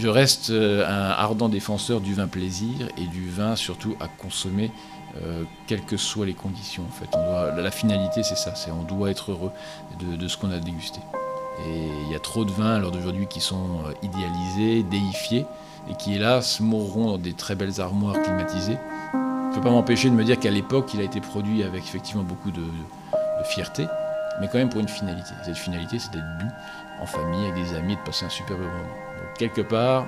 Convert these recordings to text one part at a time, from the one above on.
Je reste euh, un ardent défenseur du vin plaisir et du vin surtout à consommer euh, quelles que soient les conditions. En fait. La finalité, c'est ça, c'est on doit être heureux de, de ce qu'on a dégusté. Et il y a trop de vins à l'heure d'aujourd'hui qui sont euh, idéalisés, déifiés, et qui hélas mourront dans des très belles armoires climatisées. Je ne peux pas m'empêcher de me dire qu'à l'époque, il a été produit avec effectivement beaucoup de, de fierté, mais quand même pour une finalité. Cette finalité, c'est d'être bu en famille, avec des amis, de passer un superbe moment. Quelque part,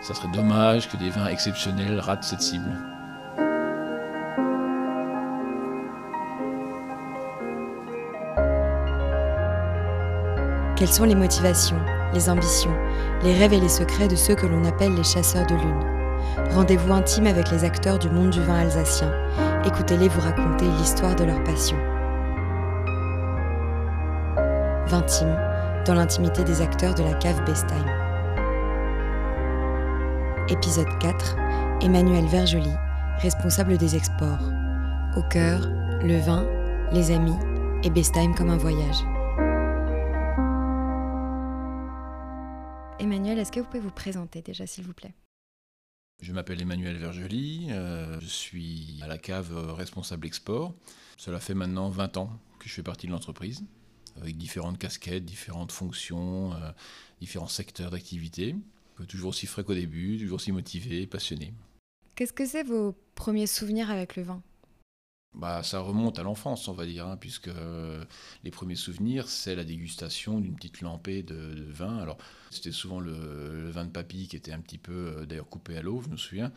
ça serait dommage que des vins exceptionnels ratent cette cible. Quelles sont les motivations, les ambitions, les rêves et les secrets de ceux que l'on appelle les chasseurs de lune? Rendez-vous intime avec les acteurs du monde du vin alsacien. Écoutez-les vous raconter l'histoire de leur passion. Vintime, dans l'intimité des acteurs de la cave Bestheim. Épisode 4 Emmanuel Vergely, responsable des exports. Au cœur, le vin, les amis et Bestheim comme un voyage. Emmanuel, est-ce que vous pouvez vous présenter déjà, s'il vous plaît? Je m'appelle Emmanuel Vergely, euh, je suis à la cave euh, responsable export. Cela fait maintenant 20 ans que je fais partie de l'entreprise, avec différentes casquettes, différentes fonctions, euh, différents secteurs d'activité. Toujours aussi frais qu'au début, toujours aussi motivé, passionné. Qu'est-ce que c'est vos premiers souvenirs avec le vin? Bah, ça remonte à l'enfance, on va dire, hein, puisque euh, les premiers souvenirs, c'est la dégustation d'une petite lampée de, de vin. Alors, c'était souvent le, le, vin de papy qui était un petit peu, euh, d'ailleurs, coupé à l'eau, je me souviens.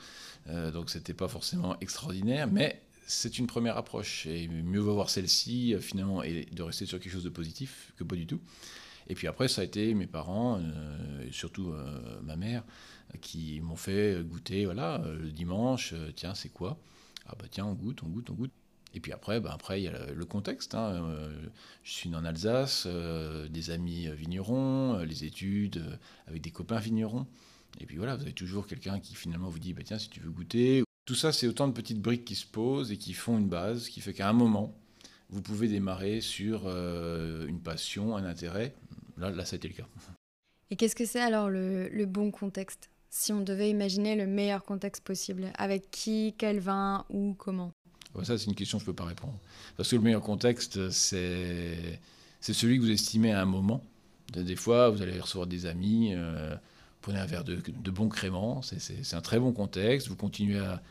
Euh, donc, c'était pas forcément extraordinaire, mais c'est une première approche. Et mieux vaut voir celle-ci, euh, finalement, et de rester sur quelque chose de positif que pas du tout. Et puis après, ça a été mes parents, euh, et surtout euh, ma mère, qui m'ont fait goûter, voilà, le dimanche, tiens, c'est quoi? Ah bah tiens, on goûte, on goûte, on goûte. Et puis après, ben après il y a le contexte. Hein. Euh, je suis en Alsace, euh, des amis vignerons, euh, les études avec des copains vignerons. Et puis voilà, vous avez toujours quelqu'un qui finalement vous dit, bah, tiens, si tu veux goûter. Tout ça, c'est autant de petites briques qui se posent et qui font une base, qui fait qu'à un moment, vous pouvez démarrer sur une passion, un intérêt. Là, là, ça a été le cas. Et qu'est-ce que c'est alors le, le bon contexte? Si on devait imaginer le meilleur contexte possible, avec qui, quel vin, où, comment? Ça, c'est une question que je ne peux pas répondre. Parce que le meilleur contexte, c'est celui que vous estimez à un moment. Des fois, vous allez recevoir des amis, euh, prenez un verre de, de bon crément, c'est un très bon contexte, vous continuez, à,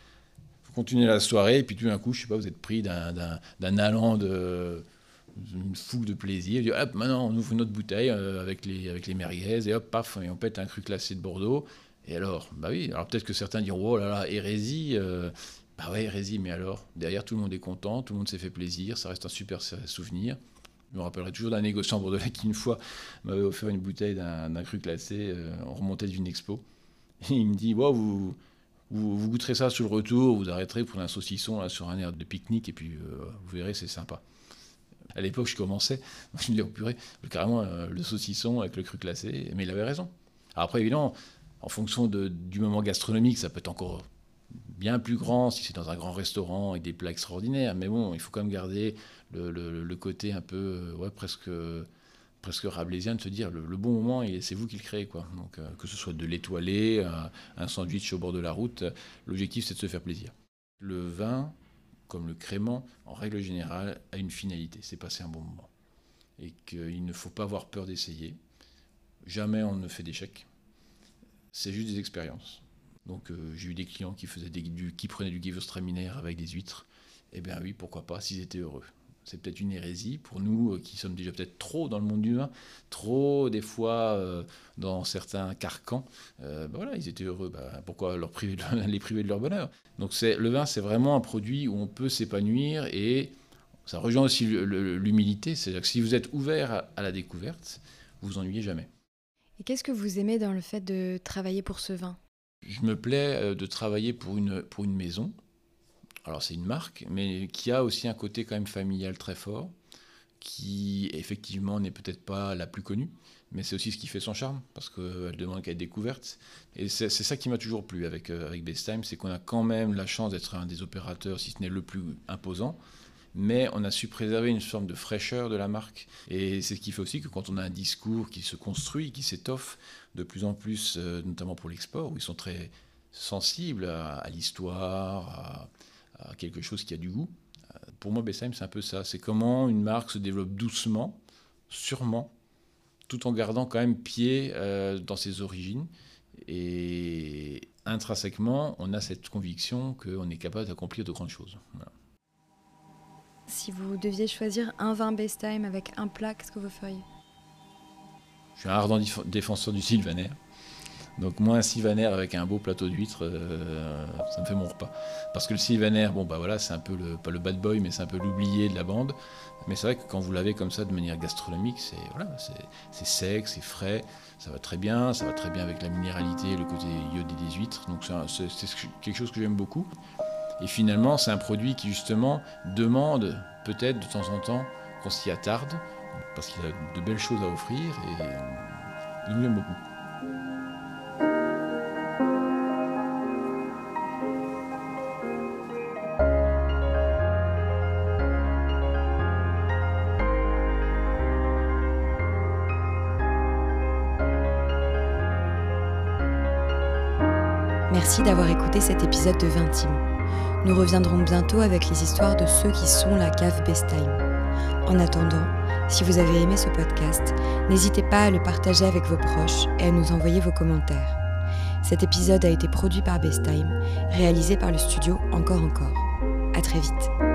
vous continuez la soirée, et puis tout d'un coup, je sais pas, vous êtes pris d'un allant de une fougue de plaisir. Dit, hop, maintenant, on ouvre une autre bouteille euh, avec, les, avec les merguez, et hop, paf, et on pète un cru classé de Bordeaux. Et alors, bah oui, alors peut-être que certains diront, oh là là, hérésie, euh, bah ouais, hérésie, mais alors Derrière, tout le monde est content, tout le monde s'est fait plaisir, ça reste un super souvenir. Je me rappellerai toujours d'un négociant bordelais qui, une fois, m'avait offert une bouteille d'un cru classé. Euh, on d'une expo. Et il me dit wow, vous, vous, vous, goûterez ça sur le retour, vous arrêterez pour un saucisson là, sur un air de pique-nique, et puis euh, vous verrez, c'est sympa. À l'époque, je commençais, je me dis, oh purée, carrément euh, le saucisson avec le cru classé, mais il avait raison. Après, évidemment, en fonction du moment gastronomique, ça peut être encore bien plus grand si c'est dans un grand restaurant avec des plats extraordinaires. Mais bon, il faut quand même garder le, côté un peu, euh, ouais, presque, presque rabelaisien de se dire le, bon moment, c'est vous qui le créez. Quoi. Donc, euh, que ce soit de l'étoilé, un, sandwich au bord de la route, l'objectif c'est de se faire plaisir. Le vin, comme le crément, en règle générale, a une finalité c'est passer un bon moment. Et qu'il ne faut pas avoir peur d'essayer. Jamais on ne fait d'échec. C'est juste des expériences. Donc euh, j'ai eu des clients qui, faisaient du, qui prenaient du Gewürztraminer avec des huîtres. Eh bien oui, pourquoi pas, s'ils étaient heureux. C'est peut-être une hérésie pour nous euh, qui sommes déjà peut-être trop dans le monde du vin, trop des fois euh, dans certains carcans. Euh, ben voilà, ils étaient heureux. Ben, pourquoi leur priver de, les priver de leur bonheur? Donc le vin, c'est vraiment un produit où on peut s'épanouir et ça rejoint aussi l'humilité. C'est-à-dire que si vous êtes ouvert à, à la découverte, vous vous ennuyez jamais. Et qu'est-ce que vous aimez dans le fait de travailler pour ce vin? Je me plais de travailler pour une, pour une maison. Alors c'est une marque, mais qui a aussi un côté quand même familial très fort, qui effectivement n'est peut-être pas la plus connue, mais c'est aussi ce qui fait son charme, parce qu'elle demande qu'à être découverte. Et c'est ça qui m'a toujours plu avec, avec Bestheim, c'est qu'on a quand même la chance d'être un des opérateurs, si ce n'est le plus imposant, mais on a su préserver une forme de fraîcheur de la marque. Et c'est ce qui fait aussi que quand on a un discours qui se construit, qui s'étoffe de plus en plus, euh, notamment pour l'export, où ils sont très sensibles à, l'histoire, à, quelque chose qui a du goût. Euh, pour moi, Bestheim, c'est un peu ça. C'est comment une marque se développe doucement, sûrement, tout en gardant quand même pied euh, dans ses origines. Et intrinsèquement, on a cette conviction qu'on est capable d'accomplir de grandes choses. Si vous deviez choisir un vin best time avec un plat, qu'est-ce que vous feriez? Je suis un ardent défenseur du sylvaner. Donc moi, un sylvaner avec un beau plateau d'huîtres, euh, ça me fait mon repas. Parce que le sylvaner, bon bah voilà, c'est un peu pas le bad boy, mais c'est un peu l'oublié de la bande. Mais c'est vrai que quand vous l'avez comme ça de manière gastronomique, c'est voilà, sec, c'est frais, ça va très bien, ça va très bien avec la minéralité, le côté iodé des huîtres. Donc c'est quelque chose que j'aime beaucoup. Et finalement, c'est un produit qui justement demande peut-être de temps en temps qu'on s'y attarde, parce qu'il a de belles choses à offrir et nous l'aime beaucoup. Merci d'avoir écouté cet épisode de Vintime. Nous reviendrons bientôt avec les histoires de ceux qui sont la cave Time. En attendant, si vous avez aimé ce podcast, n'hésitez pas à le partager avec vos proches et à nous envoyer vos commentaires. Cet épisode a été produit par Time, réalisé par le studio Encore Encore. À très vite.